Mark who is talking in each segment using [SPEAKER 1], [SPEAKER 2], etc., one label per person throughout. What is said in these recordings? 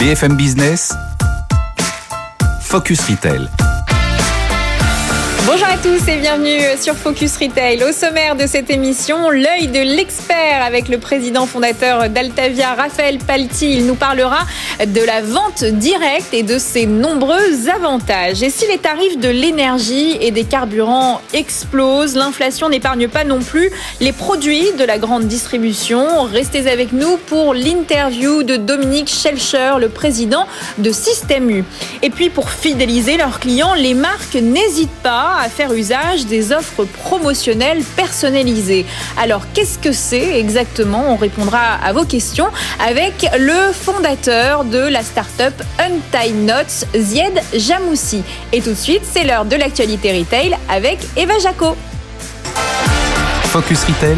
[SPEAKER 1] BFM Business, Focus Retail.
[SPEAKER 2] Bonjour à tous et bienvenue sur Focus Retail. Au sommaire de cette émission, l'œil de l'expert avec le président fondateur d'Altavia, Raphaël Palti. Il nous parlera de la vente directe et de ses nombreux avantages. Et si les tarifs de l'énergie et des carburants explosent, l'inflation n'épargne pas non plus les produits de la grande distribution. Restez avec nous pour l'interview de Dominique Schelcher, le président de Système U. Et puis pour fidéliser leurs clients, les marques n'hésitent pas à faire usage des offres promotionnelles personnalisées. Alors, qu'est-ce que c'est exactement? On répondra à vos questions avec le fondateur de la start-up Untied Notes, Zied Jamoussi. Et tout de suite, c'est l'heure de l'actualité retail avec Eva Jaco.
[SPEAKER 1] Focus Retail,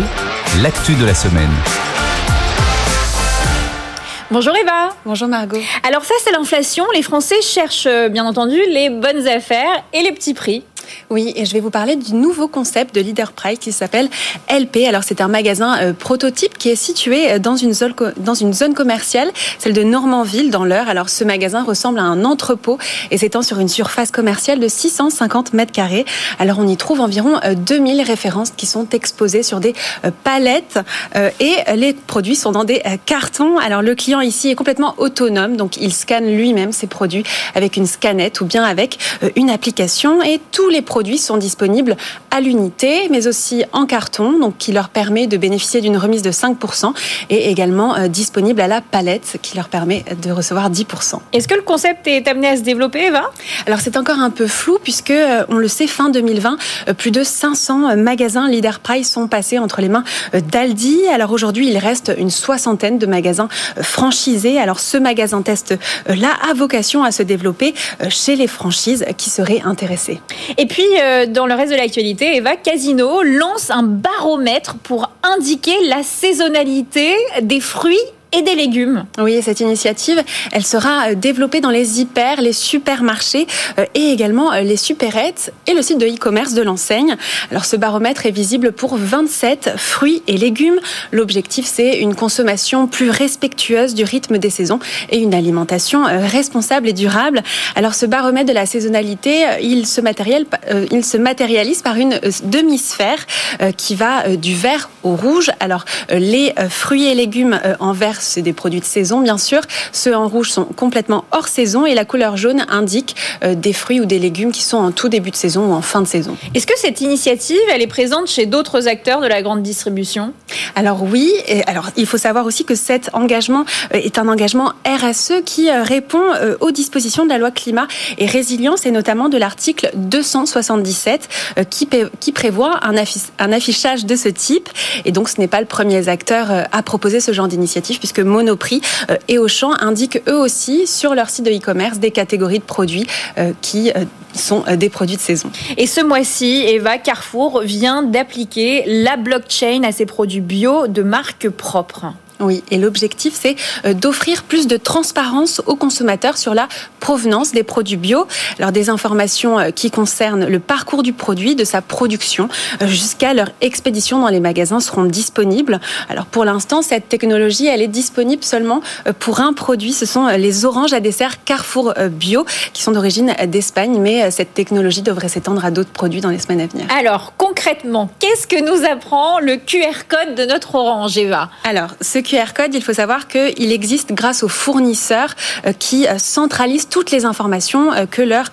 [SPEAKER 1] l'actu de la semaine.
[SPEAKER 2] Bonjour Eva.
[SPEAKER 3] Bonjour Margot.
[SPEAKER 2] Alors ça c'est l'inflation. Les Français cherchent bien entendu les bonnes affaires et les petits prix.
[SPEAKER 3] Oui, et je vais vous parler du nouveau concept de Leader Price qui s'appelle LP. Alors c'est un magasin euh, prototype qui est situé euh, dans une, zone, commerciale, celle de Normandville dans l'heure. Alors ce magasin ressemble à un entrepôt et s'étend sur une surface commerciale de 650 mètres carrés. Alors on y trouve environ 2000 euh, références qui sont exposées sur des palettes et les produits sont dans des cartons. Alors le client ici est complètement autonome, donc il scanne lui-même ses produits avec une scannette ou bien avec une application et tous les produits sont disponibles à l'unité, mais aussi en carton, donc qui leur permet de bénéficier d'une remise de 5% et également euh, disponible à la palette, qui leur permet de recevoir 10%.
[SPEAKER 2] Est-ce que le concept est amené à se développer, Eva?
[SPEAKER 3] Alors c'est encore un peu flou puisque euh, on le sait, fin 2020, euh, plus de 500 magasins Leader Price sont passés entre les mains d'Aldi. Alors aujourd'hui, il reste une soixantaine de magasins franchisés. Alors ce magasin test là a vocation à se développer chez les franchises qui seraient intéressées.
[SPEAKER 2] Et puis, euh, dans le reste de l'actualité, Eva Casino lance un baromètre pour indiquer la saisonnalité des fruits et des légumes.
[SPEAKER 3] Oui, cette initiative, elle sera euh, développée dans les hyper, les supermarchés euh, et également euh, les supérettes et le site de e-commerce de l'enseigne. Alors ce baromètre est visible pour 27 fruits et légumes. L'objectif, c'est une consommation plus respectueuse du rythme des saisons et une alimentation responsable et durable. Alors ce baromètre de la saisonnalité, il se, il se matérialise par une demi-sphère qui va du vert au rouge. Alors les fruits et légumes en vert c'est des produits de saison, bien sûr. Ceux en rouge sont complètement hors saison et la couleur jaune indique euh, des fruits ou des légumes qui sont en tout début de saison ou en fin de saison.
[SPEAKER 2] Est-ce que cette initiative, elle est présente chez d'autres acteurs de la grande distribution?
[SPEAKER 3] Alors oui. Et alors il faut savoir aussi que cet engagement euh, est un engagement RSE qui euh, répond aux dispositions de la loi climat et résilience et notamment de l'article 277 qui, qui prévoit un, un affichage de ce type. Et donc ce n'est pas le premier acteur à proposer ce genre d'initiative puisque Monoprix euh, et Auchan indiquent eux aussi sur leur site de e-commerce des catégories de produits euh, qui euh, sont des produits de saison.
[SPEAKER 2] Et ce mois-ci, Eva Carrefour vient d'appliquer la blockchain à ses produits bio de marque propre.
[SPEAKER 3] Oui, et l'objectif, c'est euh, d'offrir plus de transparence aux consommateurs sur la provenance des produits bio. Alors, des informations euh, qui concernent le parcours du produit, de sa production, euh, jusqu'à leur expédition dans les magasins seront disponibles. Alors, pour l'instant, cette technologie, elle est disponible seulement pour un produit. Ce sont les oranges à dessert Carrefour Bio, qui sont d'origine d'Espagne, mais cette technologie devrait s'étendre à d'autres produits dans les semaines à venir.
[SPEAKER 2] Alors, concrètement, qu'est-ce que nous apprend le QR code de notre orange, Eva?
[SPEAKER 3] Alors, ce QR code, il faut savoir qu'il existe grâce aux fournisseurs euh, qui euh, centralisent toutes les informations euh, que leur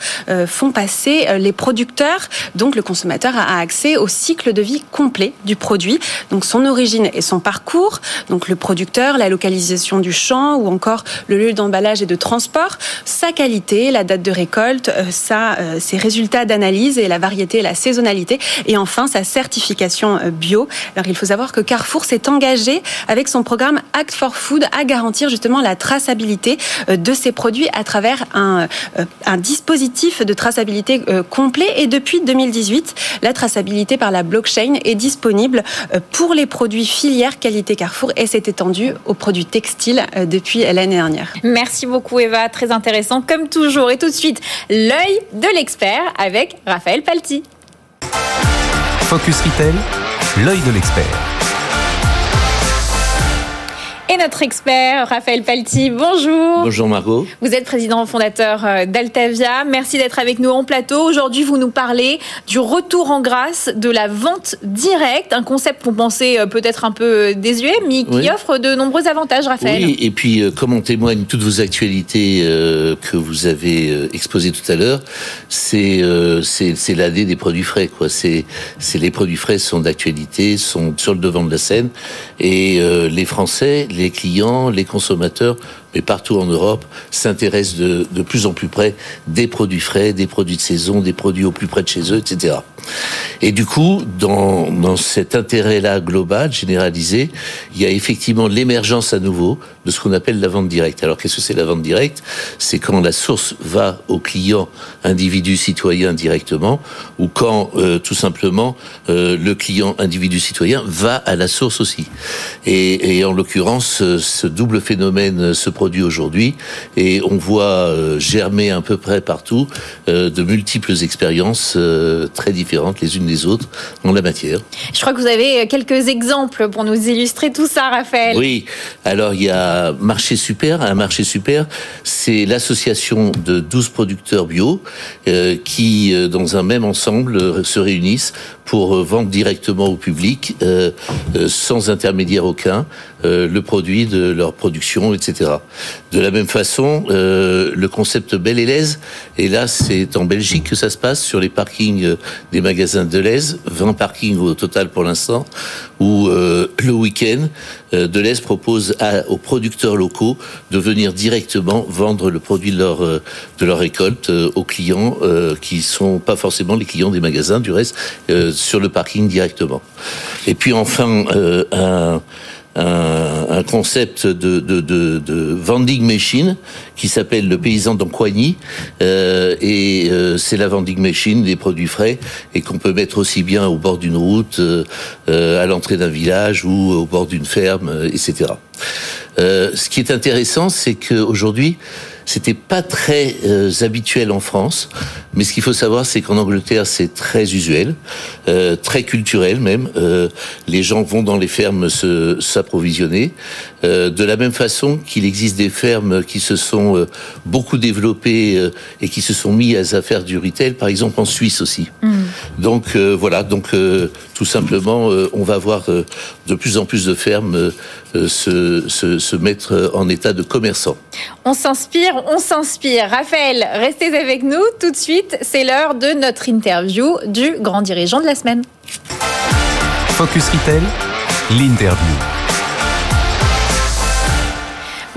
[SPEAKER 3] font passer les producteurs. Donc le consommateur a accès au cycle de vie complet du produit, donc son origine et son parcours, donc le producteur, la localisation du champ ou encore le lieu d'emballage et de transport, sa qualité, la date de récolte, sa, ses résultats d'analyse et la variété et la saisonnalité, et enfin sa certification bio. Alors il faut savoir que Carrefour s'est engagé avec son programme Act for Food à garantir justement la traçabilité euh, de ces produits à travers un, euh, un dispositif de traçabilité euh, complet. Et depuis 2018, la traçabilité par la blockchain est disponible pour les produits filières qualité Carrefour et s'est étendue aux produits textiles depuis l'année dernière.
[SPEAKER 2] Merci beaucoup Eva, très intéressant comme toujours. Et tout de suite, l'œil de l'expert avec Raphaël Palti.
[SPEAKER 1] Focus Retail, l'œil de l'expert.
[SPEAKER 2] Et notre expert, Raphaël Palti, bonjour.
[SPEAKER 4] Bonjour Margot.
[SPEAKER 2] Vous êtes président fondateur euh, d'Altavia. Merci d'être avec nous en plateau. Aujourd'hui, vous nous parlez du retour en grâce de la vente directe, un concept qu'on pensait euh, peut-être un peu désuet, mais qui offre de nombreux avantages, Raphaël.
[SPEAKER 4] Oui, et puis euh, comme en témoignent toutes vos actualités que vous avez exposées tout à l'heure, c'est c'est l'année des produits frais. quoi. C'est les produits frais sont d'actualité, sont sur le devant de la scène, et les Français, les clients, les consommateurs, mais partout en Europe, s'intéressent de, de plus en plus près des produits frais, des produits de saison, des produits au plus près de chez eux, etc. Et du coup, dans, dans cet intérêt-là global, généralisé, il y a effectivement l'émergence à nouveau de ce qu'on appelle la vente directe. Alors qu'est-ce que c'est la vente directe? C'est quand la source va au client, individu, citoyen directement, ou quand euh, tout simplement euh, le client, individu, citoyen va à la source aussi. Et, et en l'occurrence, ce double phénomène se produit aujourd'hui et on voit euh, germer à peu près partout de multiples expériences très différentes les unes des autres en la matière.
[SPEAKER 2] Je crois que vous avez quelques exemples pour nous illustrer tout ça, Raphaël.
[SPEAKER 4] Oui, alors il y a Marché Super. Un marché super, c'est l'association de 12 producteurs bio euh, qui, euh, dans un même ensemble, euh, se réunissent pour vendre directement au public, sans intermédiaire aucun, le produit de leur production, etc. De la même façon, le concept Belle et et là c'est en Belgique que ça se passe, sur les parkings des magasins Deleuze, 20 parkings au total pour l'instant, où euh, le week-end, euh, Deleuze propose aux producteurs locaux de venir directement vendre le produit de leur, euh, de leur récolte aux clients qui sont pas forcément les clients des magasins, du reste, sur le parking directement. Et puis enfin, un un, concept de, de, vending machine qui s'appelle le paysan d'Ancoigny euh, et euh, c'est la vending machine des produits frais et qu'on peut mettre aussi bien au bord d'une route, euh, euh à l'entrée d'un village ou au bord d'une ferme, euh, etc. ce qui est intéressant, c'est qu'aujourd'hui, c'était pas très euh, habituel en France, mais ce qu'il faut savoir, c'est qu'en Angleterre, c'est très usuel, euh, très culturel même. Euh, les gens vont dans les fermes s'approvisionner. Euh, de la même façon qu'il existe des fermes qui se sont euh, beaucoup développées et qui se sont mis à faire du retail, par exemple en Suisse aussi. Mm. Donc voilà, donc tout simplement, on va voir de plus en plus de fermes se, se, se mettre en état de commerçant.
[SPEAKER 2] On s'inspire on s'inspire. Raphaël, restez avec nous tout de suite. C'est l'heure de notre interview du grand dirigeant de la semaine.
[SPEAKER 1] Focus Retail, l'interview.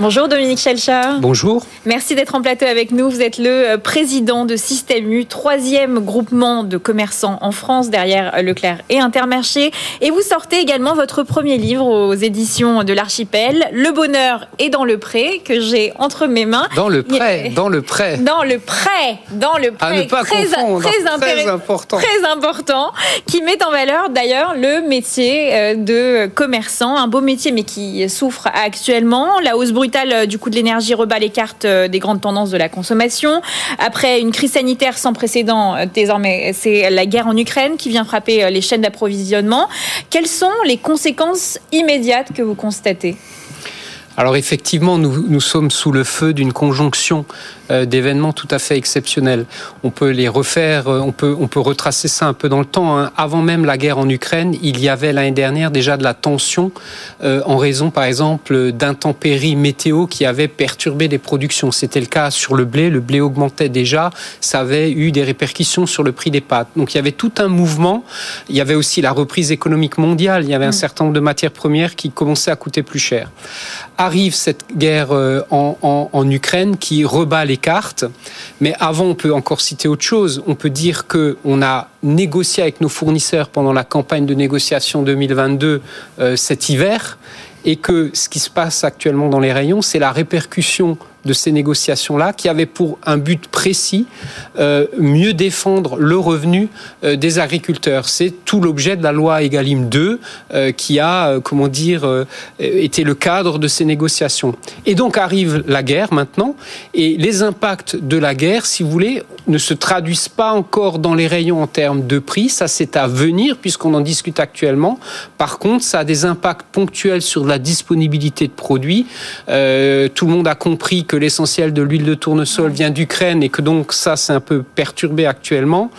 [SPEAKER 2] Bonjour Dominique Chelcha.
[SPEAKER 5] Bonjour.
[SPEAKER 2] Merci d'être en plateau avec nous. Vous êtes le euh, président de Système U, troisième groupement de commerçants en France derrière Leclerc et Intermarché. Et vous sortez également votre premier livre aux éditions de l'Archipel, Le bonheur est dans le prêt, que j'ai entre mes mains.
[SPEAKER 5] Dans le prêt, dans le prêt.
[SPEAKER 2] Dans le prêt, dans le prêt.
[SPEAKER 5] À ne pas très, très, important.
[SPEAKER 2] Très important, qui met en valeur d'ailleurs le métier euh, de commerçant, un beau métier mais qui souffre actuellement. La hausse brute euh, du coût de l'énergie rebat les cartes euh, des grandes tendances de la consommation. Après une crise sanitaire sans précédent, euh, désormais, c'est la guerre en Ukraine qui vient frapper les chaînes d'approvisionnement. Quelles sont les conséquences immédiates que vous constatez?
[SPEAKER 5] Alors effectivement, nous, nous sommes sous le feu d'une conjonction euh, d'événements tout à fait exceptionnels. On peut les refaire, euh, on peut, on peut retracer ça un peu dans le temps. Hein. Avant même la guerre en Ukraine, il y avait l'année dernière déjà de la tension euh, en raison, par exemple, d'intempéries météo qui avaient perturbé les productions. C'était le cas sur le blé. Le blé augmentait déjà. Ça avait eu des répercussions sur le prix des pâtes. Donc il y avait tout un mouvement. Il y avait aussi la reprise économique mondiale. Il y avait un mm. certain nombre de matières premières qui commençaient à coûter plus cher arrive cette guerre euh, en, Ukraine qui rebat les cartes. Mais avant, on peut encore citer autre chose. On peut dire que on a négocié avec nos fournisseurs pendant la campagne de négociation 2022 euh, cet hiver et que ce qui se passe actuellement dans les rayons, c'est la répercussion de ces négociations-là qui avaient pour un but précis euh, mieux défendre le revenu euh, des agriculteurs. C'est tout l'objet de la loi Egalim 2 euh, qui a, comment dire, été le cadre de ces négociations. Et donc arrive la guerre maintenant, et les impacts de la guerre, si vous voulez, ne se traduisent pas encore dans les rayons en termes de prix. Ça, c'est à venir puisqu'on en discute actuellement. Par contre, ça a des impacts ponctuels sur la disponibilité de produits. Tout le monde a compris l'essentiel de l'huile de tournesol vient d'Ukraine et que donc ça, c'est un peu perturbé actuellement.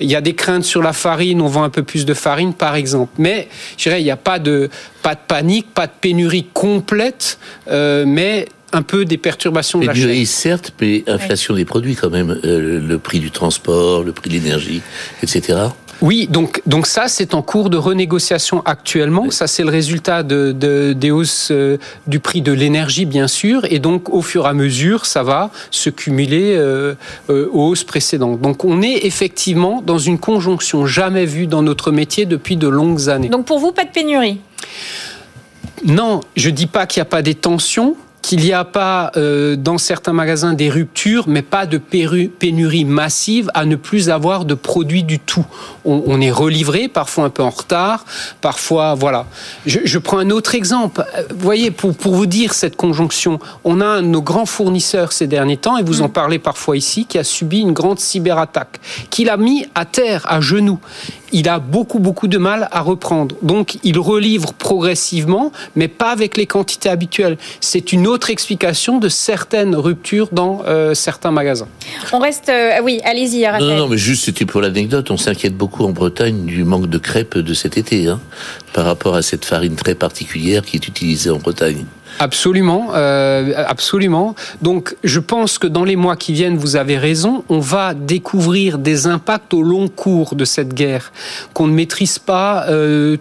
[SPEAKER 5] Il y a des craintes sur la farine. On vend un peu plus de farine, par exemple. Mais je dirais, il n'y a pas de, pas de panique, pas de pénurie complète, euh, mais un peu des perturbations de la chaîne.
[SPEAKER 4] Certes, mais inflation des produits quand même. Euh, le prix du transport, le prix de l'énergie, etc.
[SPEAKER 5] Oui, donc, donc ça, c'est en cours de renégociation actuellement. Ça, c'est le résultat de, de- des hausses euh, du prix de l'énergie, bien sûr. Et donc, au fur et à mesure, ça va se cumuler euh, euh, aux hausses précédentes. Donc, on est effectivement dans une conjonction jamais vue dans notre métier depuis de longues années.
[SPEAKER 2] Donc pour vous, pas de pénurie?
[SPEAKER 5] Non, je dis pas qu'il n'y a pas des tensions, qu'il n'y a pas euh, dans certains magasins des ruptures, mais pas de pénurie massive à ne plus avoir de produits du tout. On, on est relivré, parfois un peu en retard, parfois voilà. Je, je prends un autre exemple. Euh, Vous voyez, pour, pour vous dire cette conjonction, on a un de nos grands fournisseurs ces derniers temps, et vous en parlez parfois ici, qui a subi une grande cyberattaque, qui l'a mis à terre, à genoux il a beaucoup beaucoup de mal à reprendre. Donc il relivre progressivement, mais pas avec les quantités habituelles. C'est une autre explication de certaines ruptures dans euh, certains magasins.
[SPEAKER 2] On reste. euh, oui, allez-y, Raphaël.
[SPEAKER 4] non, non, mais juste c'était pour l'anecdote. On s'inquiète beaucoup en Bretagne du manque de crêpes de cet été, hein, par rapport à cette farine très particulière qui est utilisée en Bretagne.
[SPEAKER 5] Absolument, euh, absolument. Donc, je pense que dans les mois qui viennent, vous avez raison, on va découvrir des impacts au long cours de cette guerre qu'on ne maîtrise pas. Euh,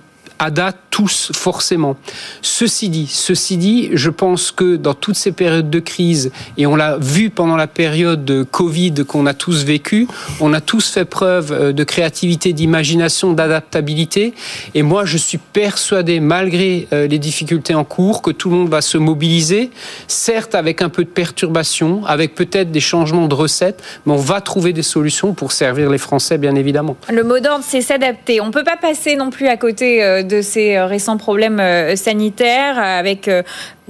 [SPEAKER 5] date tous forcément. Ceci dit, ceci dit, je pense que dans toutes ces périodes de crise, et on l'a vu pendant la période de Covid qu'on a tous vécu, on a tous fait preuve euh, de créativité, d'imagination, d'adaptabilité. Et moi, je suis persuadé, malgré euh, les difficultés en cours, que tout le monde va se mobiliser, certes avec un peu de perturbation, avec peut-être des changements de recettes, mais on va trouver des solutions pour servir les Français, bien évidemment.
[SPEAKER 2] Le mot d'ordre, c'est s'adapter. On ne peut pas passer non plus à côté euh, de ces euh, récents problèmes euh, sanitaires euh, avec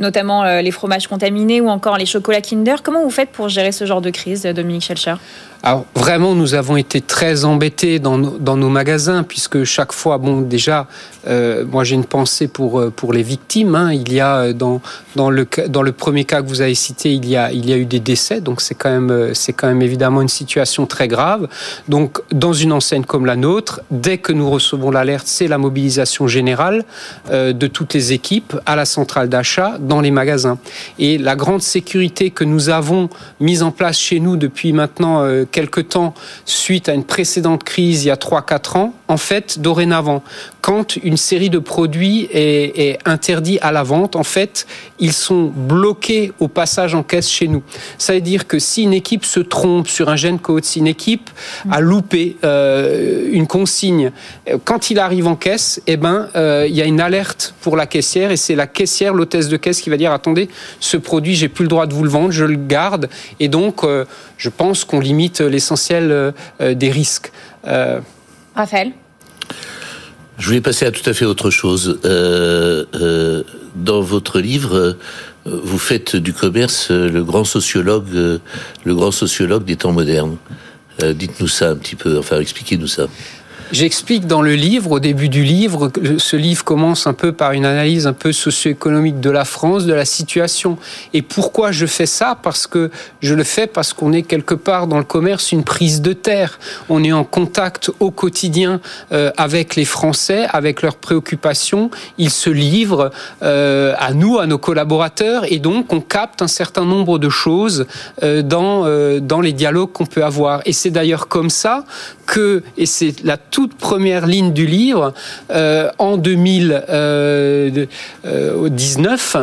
[SPEAKER 2] notamment euh, les fromages contaminés ou encore les chocolats Kinder. Comment vous faites pour gérer ce genre de crise, Dominique Schelcher?
[SPEAKER 5] Alors vraiment, nous avons été très embêtés dans nos, magasins puisque chaque fois, bon, déjà, euh, moi j'ai une pensée pour euh, pour les victimes. hein. Il y a dans dans le dans le premier cas que vous avez cité, il y a il y a eu des décès, donc c'est quand même quand même évidemment une situation très grave. Donc dans une enseigne comme la nôtre, dès que nous recevons l'alerte, c'est la mobilisation générale de toutes les équipes à la centrale d'achat les magasins. Et la grande sécurité que nous avons mise en place chez nous depuis maintenant euh, quelques temps suite à une précédente crise il y a 3-4 ans, en fait, dorénavant, quand une série de produits est, est interdit à la vente, en fait, ils sont bloqués au passage en caisse chez nous. Ça veut dire que si une équipe se trompe sur un gène code, si une équipe a loupé euh, une consigne, euh, quand il arrive en caisse, eh ben, euh, il y a une alerte pour la caissière et c'est la caissière, l'hôtesse de caisse qui va dire attendez, ce produit, j'ai plus le droit de vous le vendre, je le garde. Et donc, je pense qu'on limite l'essentiel des risques.
[SPEAKER 2] Raphaël?
[SPEAKER 4] Je voulais passer à tout à fait autre chose. Euh, euh, dans votre livre, euh, vous faites du commerce le grand sociologue, le grand sociologue des temps modernes. Dites-nous ça un petit peu, enfin expliquez-nous ça.
[SPEAKER 5] J'explique dans le livre, au début du livre, ce livre commence un peu par une analyse un peu socio-économique de la France, de la situation. Et pourquoi je fais ça? Parce que je le fais parce qu'on est quelque part dans le commerce une prise de terre. On est en contact au quotidien euh, avec les Français, avec leurs préoccupations. Ils se livrent euh, à nous, à nos collaborateurs, et donc on capte un certain nombre de choses euh, dans dans les dialogues qu'on peut avoir. Et c'est d'ailleurs comme ça que, et c'est la toute toute première ligne du livre, en 2019,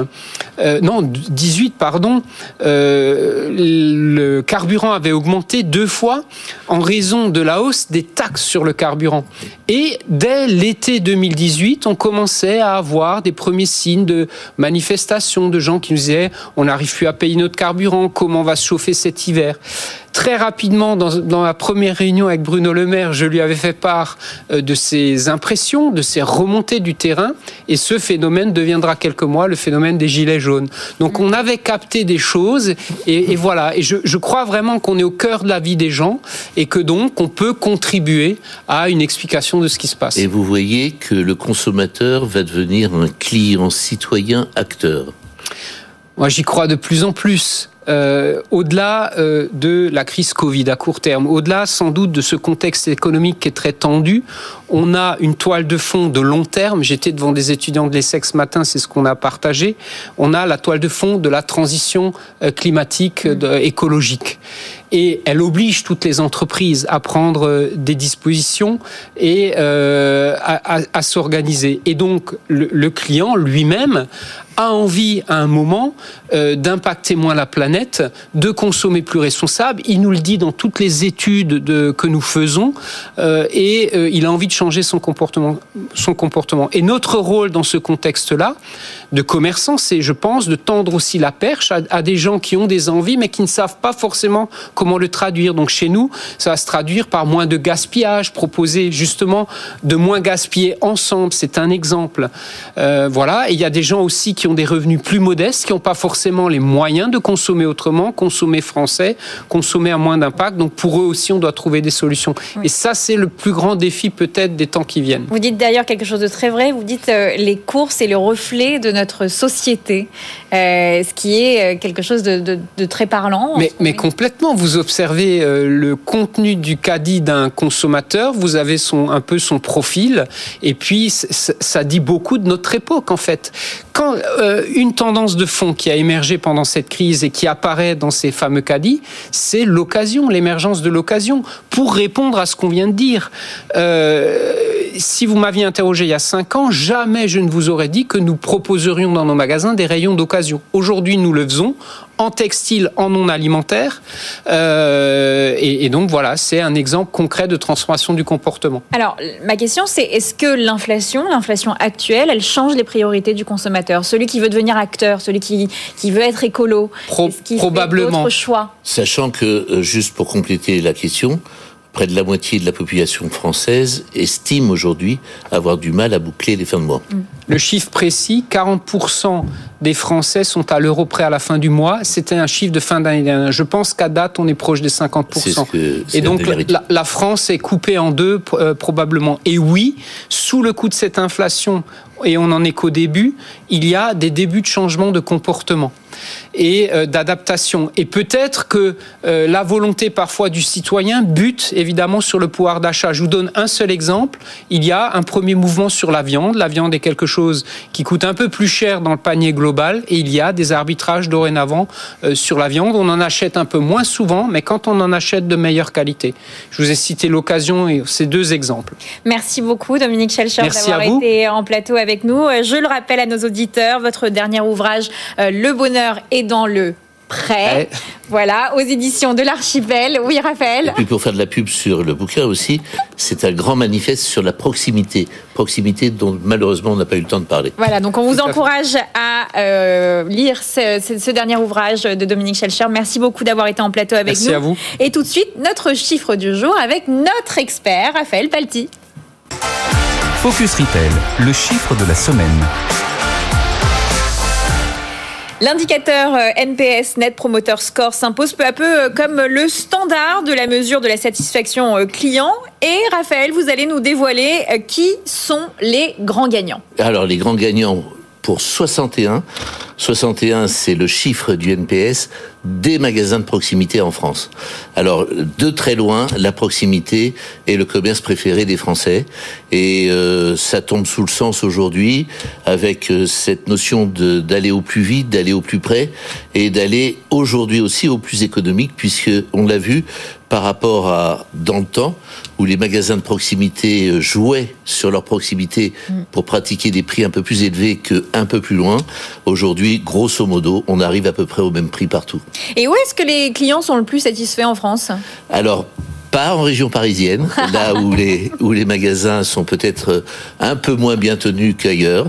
[SPEAKER 5] non, 18, pardon, le carburant avait augmenté deux fois en raison de la hausse des taxes sur le carburant. Et dès l'été 2018, on commençait à avoir des premiers signes de manifestations de gens qui nous disaient on n'arrive plus à payer notre carburant, comment on va se chauffer cet hiver? Très rapidement, dans, la première réunion avec Bruno Le Maire, je lui avais fait part euh, de ses impressions, de ses remontées du terrain, et ce phénomène deviendra quelques mois le phénomène des gilets jaunes. Donc on avait capté des choses, et, voilà. Et je, je crois vraiment qu'on est au cœur de la vie des gens, et que donc on peut contribuer à une explication de ce qui se passe.
[SPEAKER 4] Et vous voyez que le consommateur va devenir un client citoyen acteur.
[SPEAKER 5] Moi, j'y crois de plus en plus. Euh, au-delà euh, de la crise Covid à court terme, au-delà sans doute de ce contexte économique qui est très tendu, on a une toile de fond de long terme. J'étais devant des étudiants de l'ESSEC ce matin, c'est ce qu'on a partagé. On a la toile de fond de la transition euh, climatique, écologique et elle oblige toutes les entreprises à prendre des dispositions et à, s'organiser. Et donc le client lui-même a envie à un moment euh, d'impacter moins la planète, de consommer plus responsable. Il nous le dit dans toutes les études de, que nous faisons euh, et euh, il a envie de changer son comportement, son comportement. Et notre rôle dans ce contexte-là de commerçant, c'est, je pense, de tendre aussi la perche à, à, des gens qui ont des envies mais qui ne savent pas forcément comment le traduire. Donc chez nous, ça va se traduire par moins de gaspillage, proposer justement de moins gaspiller ensemble. C'est un exemple. voilà. Et il y a des gens aussi qui ont des revenus plus modestes, qui n'ont pas forcément les moyens de consommer autrement, consommer français, consommer à moins d'impact. Donc pour eux aussi, on doit trouver des solutions. Et ça, c'est le plus grand défi peut-être des temps qui viennent.
[SPEAKER 2] Vous dites d'ailleurs quelque chose de très vrai. Vous dites euh, les courses et le reflet de notre société, euh, ce qui est euh, quelque chose de, très parlant.
[SPEAKER 5] Mais, mais, complètement. Vous observez le contenu du caddie d'un consommateur, vous avez son, un peu son profil, et puis ça dit beaucoup de notre époque en fait. Quand euh, une tendance de fond qui a émergé pendant cette crise et qui apparaît dans ces fameux caddies, c'est l'occasion, l'émergence de l'occasion, pour répondre à ce qu'on vient de dire. Euh, si vous m'aviez interrogé il y a cinq ans, jamais je ne vous aurais dit que nous proposerions dans nos magasins des rayons d'occasion. Aujourd'hui, nous le faisons en textile, en non alimentaire. Euh, et, donc voilà, c'est un exemple concret de transformation du comportement.
[SPEAKER 2] Alors, ma question, c'est est-ce que l'inflation, l'inflation actuelle, elle change les priorités du consommateur? Celui qui veut devenir acteur, celui qui, qui veut être écolo,
[SPEAKER 5] qui probablement.
[SPEAKER 2] Fait choix?
[SPEAKER 4] Sachant que, euh, juste pour compléter la question, près de la moitié de la population française estime aujourd'hui avoir du mal à boucler les fins de mois.
[SPEAKER 5] Le chiffre précis, 40% des Français sont à l'euro près à la fin du mois. C'était un chiffre de fin d'année dernière. Je pense qu'à date, on est proche des 50%. Et donc, la, France est coupée en deux, euh, probablement. Et oui, sous le coup de cette inflation, et on en est qu'au début, il y a des débuts de changement de comportement et euh, d'adaptation. Et peut-être que euh, la volonté parfois du citoyen bute évidemment sur le pouvoir d'achat. Je vous donne un seul exemple. Il y a un premier mouvement sur la viande. La viande est quelque chose qui coûte un peu plus cher dans le panier global et il y a des arbitrages dorénavant euh, sur la viande. On en achète un peu moins souvent, mais quand on en achète de meilleure qualité. Je vous ai cité l'occasion et ces deux exemples.
[SPEAKER 2] Merci beaucoup Dominique Schelcher d'avoir été en plateau avec nous. Je le rappelle à nos auditeurs, votre dernier ouvrage, Le bonheur est dans le prêt. Voilà, aux éditions de l'Archipel. Oui, Raphaël.
[SPEAKER 4] Et puis pour faire de la pub sur le bouquin aussi, c'est un grand manifeste sur la proximité. Proximité dont malheureusement on n'a pas eu le temps de parler.
[SPEAKER 2] Voilà, donc on vous encourage à euh, lire ce, dernier ouvrage de Dominique Schelcher. Merci beaucoup d'avoir été en plateau avec
[SPEAKER 5] nous.
[SPEAKER 2] Merci
[SPEAKER 5] à vous.
[SPEAKER 2] Et tout de suite, notre chiffre du jour avec notre expert, Raphaël Palti.
[SPEAKER 1] Focus Retail, le chiffre de la semaine.
[SPEAKER 2] L'indicateur euh, NPS, Net Promoter Score, s'impose peu à peu euh, comme le standard de la mesure de la satisfaction euh, client. Et Raphaël, vous allez nous dévoiler qui sont les grands gagnants.
[SPEAKER 4] Alors, les grands gagnants pour 61, 61, c'est le chiffre du NPS des magasins de proximité en France. Alors, de très loin, la proximité est le commerce préféré des Français. Et euh, ça tombe sous le sens aujourd'hui avec euh, cette notion d'aller au plus vite, d'aller au plus près et d'aller aujourd'hui aussi au plus économique puisque on l'a vu, par rapport à dans le temps où les magasins de proximité euh, jouaient sur leur proximité mm. pour pratiquer des prix un peu plus élevés que un peu plus loin. Aujourd'hui, grosso modo, on arrive à peu près au même prix partout.
[SPEAKER 2] Et où est-ce que les clients sont le plus satisfaits en France?
[SPEAKER 4] Alors, pas en région parisienne, là où les où les magasins sont peut-être un peu moins bien tenus qu'ailleurs,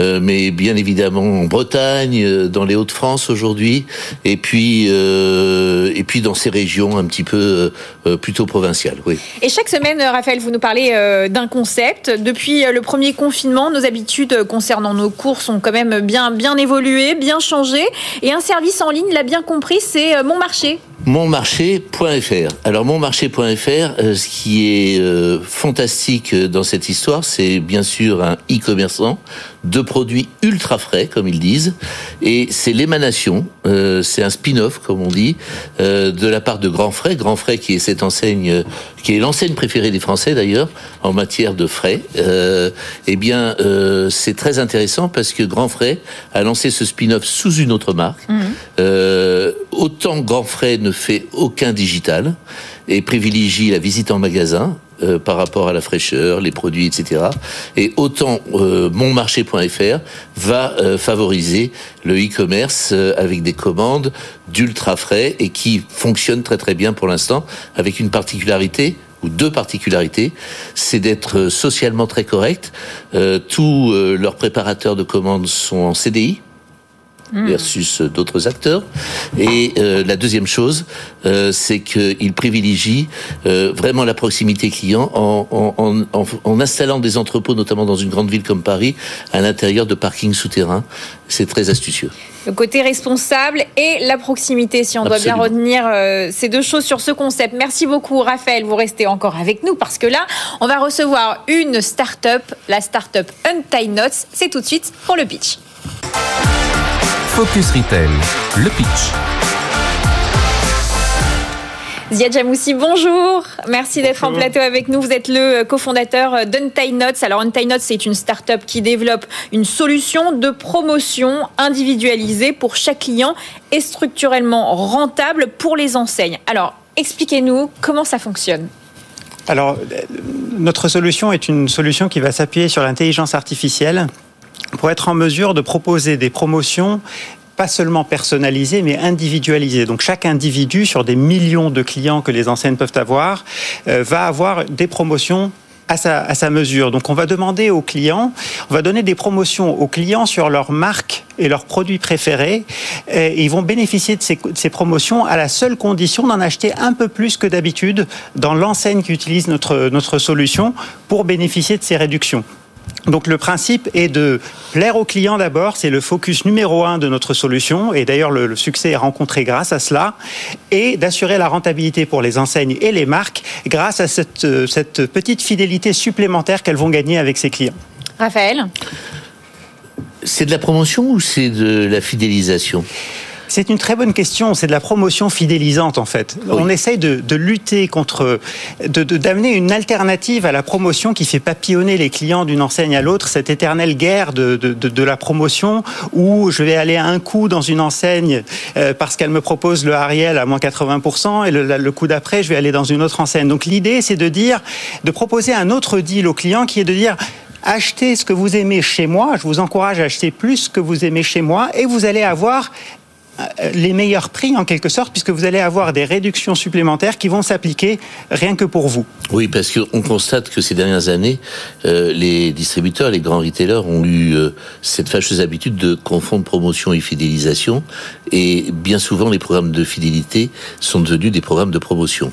[SPEAKER 4] euh, mais bien évidemment en Bretagne, euh, dans les Hauts-de-France aujourd'hui, et puis euh, et puis dans ces régions un petit peu plutôt provinciales. Oui.
[SPEAKER 2] Et chaque semaine, Raphaël, vous nous parlez d'un concept. Depuis le premier confinement, nos habitudes concernant nos courses ont quand même bien bien évolué, bien changé, et un service en ligne l'a bien compris, c'est Mon Marché
[SPEAKER 4] monmarché.fr. Alors monmarché.fr, euh, ce qui est euh, fantastique dans cette histoire, c'est bien sûr un e-commerçant de produits ultra frais, comme ils disent, et c'est l'émanation, euh, c'est un spin-off, comme on dit, de la part de Grand Frais. Grand Frais qui est cette enseigne, qui est l'enseigne préférée des Français d'ailleurs en matière de frais. eh bien, c'est très intéressant parce que Grand Frais a lancé ce spin-off sous une autre marque. Mmh. autant Grand Frais ne fait aucun digital et privilégie la visite en magasin euh, par rapport à la fraîcheur, les produits, etc. Et autant euh, monmarché.fr va euh, favoriser le e-commerce avec des commandes d'ultra frais et qui fonctionne très très bien pour l'instant avec une particularité ou deux particularités, c'est d'être socialement très correct. tous leurs préparateurs de commandes sont en CDI, Hmm. versus d'autres acteurs. Et euh, la deuxième chose, euh, c'est qu'il privilégie euh, vraiment la proximité client en, en, en, en, installant des entrepôts, notamment dans une grande ville comme Paris, à l'intérieur de parkings souterrains. C'est très astucieux.
[SPEAKER 2] Le côté responsable et la proximité, si on doit bien retenir ces deux choses sur ce concept. Merci beaucoup, Raphaël. Vous restez encore avec nous parce que là, on va recevoir une start-up, la start-up Untie Notes. C'est tout de suite pour le pitch.
[SPEAKER 1] Focus Retail, le pitch.
[SPEAKER 2] Ziad Jamoussi, bonjour. Merci d'être en plateau avec nous. Vous êtes le cofondateur d'Untie Notes. Alors, Untie Notes, c'est une start-up qui développe une solution de promotion individualisée pour chaque client et structurellement rentable pour les enseignes. Alors, expliquez-nous comment ça fonctionne.
[SPEAKER 6] Alors, notre solution est une solution qui va s'appuyer sur l'intelligence artificielle pour être en mesure de proposer des promotions pas seulement personnalisées, mais individualisées. Donc chaque individu, sur des millions de clients que les enseignes peuvent avoir, euh, va avoir des promotions à sa, mesure. Donc on va demander aux clients, on va donner des promotions aux clients sur leurs marques et leurs produits préférés. Et ils vont bénéficier de ces, de ces promotions à la seule condition d'en acheter un peu plus que d'habitude dans l'enseigne qui utilise notre, notre solution pour bénéficier de ces réductions. Donc le principe est de plaire aux clients d'abord, c'est le focus numéro un de notre solution, et d'ailleurs le, succès est rencontré grâce à cela, et d'assurer la rentabilité pour les enseignes et les marques grâce à cette, euh, cette petite fidélité supplémentaire qu'elles vont gagner avec ces clients.
[SPEAKER 2] Raphaël?
[SPEAKER 4] C'est de la promotion ou c'est de la fidélisation?
[SPEAKER 6] C'est une très bonne question. C'est de la promotion fidélisante en fait. On essaye de, lutter contre, d'amener une alternative à la promotion qui fait papillonner les clients d'une enseigne à l'autre. Cette éternelle guerre de, la promotion où je vais aller à un coup dans une enseigne euh, parce qu'elle me propose le Ariel à moins 80% et le, le coup d'après je vais aller dans une autre enseigne. Donc l'idée c'est de dire, de proposer un autre deal au client qui est de dire achetez ce que vous aimez chez moi, je vous encourage à acheter plus ce que vous aimez chez moi et vous allez avoir les meilleurs prix en quelque sorte, puisque vous allez avoir des réductions supplémentaires qui vont s'appliquer rien que pour vous.
[SPEAKER 4] Oui, parce qu'on constate que ces dernières années, euh, les distributeurs, les grands retailers ont eu euh, cette fâcheuse habitude de confondre promotion et fidélisation, et bien souvent les programmes de fidélité sont devenus des programmes de promotion.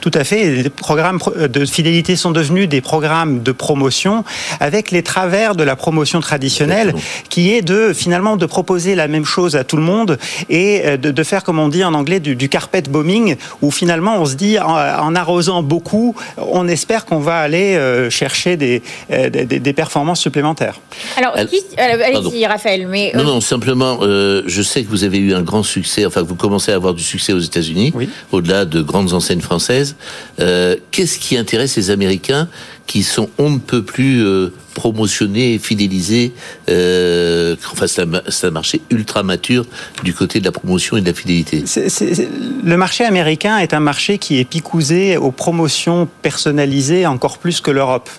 [SPEAKER 6] Tout à fait. Les programmes de fidélité sont devenus des programmes de promotion avec les travers de la promotion traditionnelle, qui est de finalement de proposer la même chose à tout le monde et euh, de, faire, comme on dit en anglais, du, carpet bombing, où finalement on se dit en, arrosant beaucoup, on espère qu'on va aller euh, chercher des, euh, des, performances supplémentaires.
[SPEAKER 2] Alors, allez-y, Raphaël. Mais
[SPEAKER 4] non, non, simplement, je sais que vous avez eu un grand succès. Enfin, vous commencez à avoir du succès aux États-Unis, au-delà de grandes enseignes françaises. Qu'est-ce qui intéresse les Américains qui sont on ne peut plus euh, promotionner et fidéliser. Euh, enfin, c'est un, marché ultra mature du côté de la promotion et de la fidélité.
[SPEAKER 6] le marché américain est un marché qui est picousé aux promotions personnalisées encore plus que l'Europe.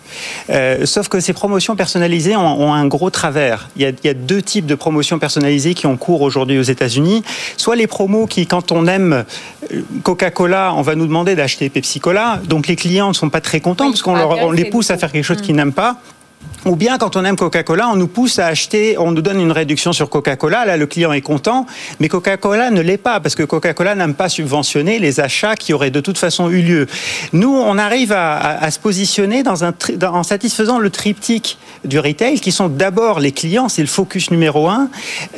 [SPEAKER 6] Euh, sauf que ces promotions personnalisées ont, un gros travers. Il y, a, il y, a, deux types de promotions personnalisées qui ont cours aujourd'hui aux États-Unis. Soit les promos qui, quand on aime euh, Coca-Cola, on va nous demander d'acheter Pepsi-Cola. Donc les clients ne sont pas très contents parce qu'on leur les pousse à faire quelque chose qu'ils mm. n'aiment pas. Ou bien quand on aime Coca-Cola, on nous pousse à acheter, on nous donne une réduction sur Coca-Cola, là le client est content, mais Coca-Cola ne l'est pas parce que Coca-Cola n'aime pas subventionner les achats qui auraient de toute façon eu lieu. Nous, on arrive à, se positionner dans un, en satisfaisant le triptyque du retail qui sont d'abord les clients, c'est le focus numéro un,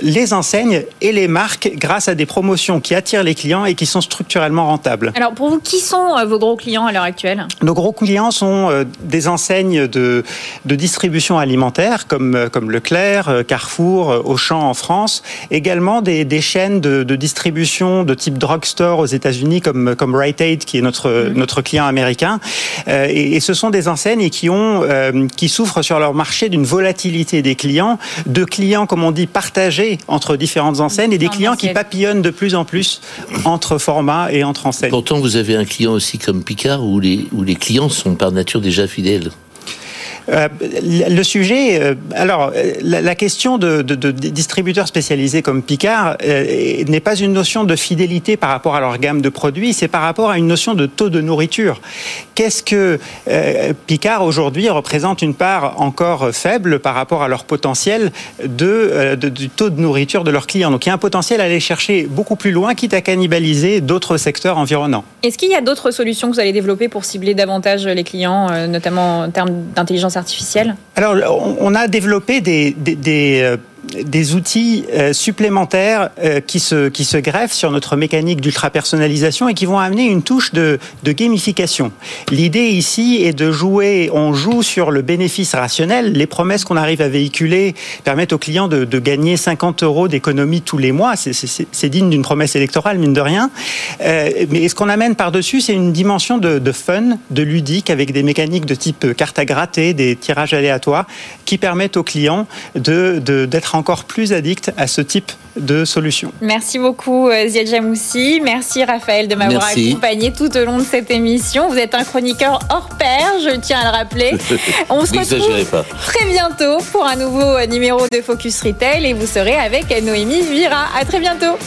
[SPEAKER 6] les enseignes et les marques grâce à des promotions qui attirent les clients et qui sont structurellement rentables.
[SPEAKER 2] Alors pour vous, qui sont euh, vos gros clients à l'heure actuelle?
[SPEAKER 6] Nos gros clients sont euh, des enseignes de, de distribution alimentaire comme, euh, comme Leclerc, euh, Carrefour, euh, Auchan en France, également des, des chaînes de, de, distribution de type drugstore aux États-Unis comme, comme Rite Aid qui est notre, mhm. notre client américain. et, et, ce sont des enseignes qui, ont, qui souffrent sur leur marché d'une volatilité des clients, de clients, comme on dit, partagés entre différentes enseignes et des clients qui papillonnent de plus en plus entre formats et entre enseignes.
[SPEAKER 4] Pourtant, vous avez un client aussi comme Picard où les, où les clients sont par nature déjà fidèles.
[SPEAKER 6] Euh, le sujet, euh, alors la, question de, distributeurs spécialisés comme Picard euh, n'est pas une notion de fidélité par rapport à leur gamme de produits, c'est par rapport à une notion de taux de nourriture. Qu'est-ce que Picard aujourd'hui représente une part encore faible par rapport à leur potentiel de, du taux de nourriture de leurs clients? Donc il y a un potentiel à aller chercher beaucoup plus loin, quitte à cannibaliser d'autres secteurs environnants.
[SPEAKER 2] Est-ce qu'il y a d'autres solutions que vous allez développer pour cibler davantage les clients, notamment en termes d'intelligence artificielle?
[SPEAKER 6] Alors, on a développé des, des, euh, des outils euh, supplémentaires euh, qui se, qui se greffent sur notre mécanique d'ultra-personnalisation et qui vont amener une touche de, de gamification. L'idée ici est de jouer, on joue sur le bénéfice rationnel. Les promesses qu'on arrive à véhiculer permettent aux clients de, de gagner 50 euros d'économie tous les mois. C'est digne d'une promesse électorale, mine de rien. Euh, mais ce qu'on amène par-dessus, c'est une dimension de, de fun, de ludique, avec des mécaniques de type carte à gratter, des tirages aléatoires, qui permettent aux clients d'être de, encore plus addicts à ce type de solution.
[SPEAKER 2] Merci beaucoup euh, Ziad Jamoussi. Merci Raphaël de m'avoir accompagné tout au long de cette émission. Vous êtes un chroniqueur hors pair, je tiens à le rappeler.
[SPEAKER 4] On se retrouve
[SPEAKER 2] pas. très bientôt pour un nouveau numéro de Focus Retail et vous serez avec Noémie Vira. À très bientôt.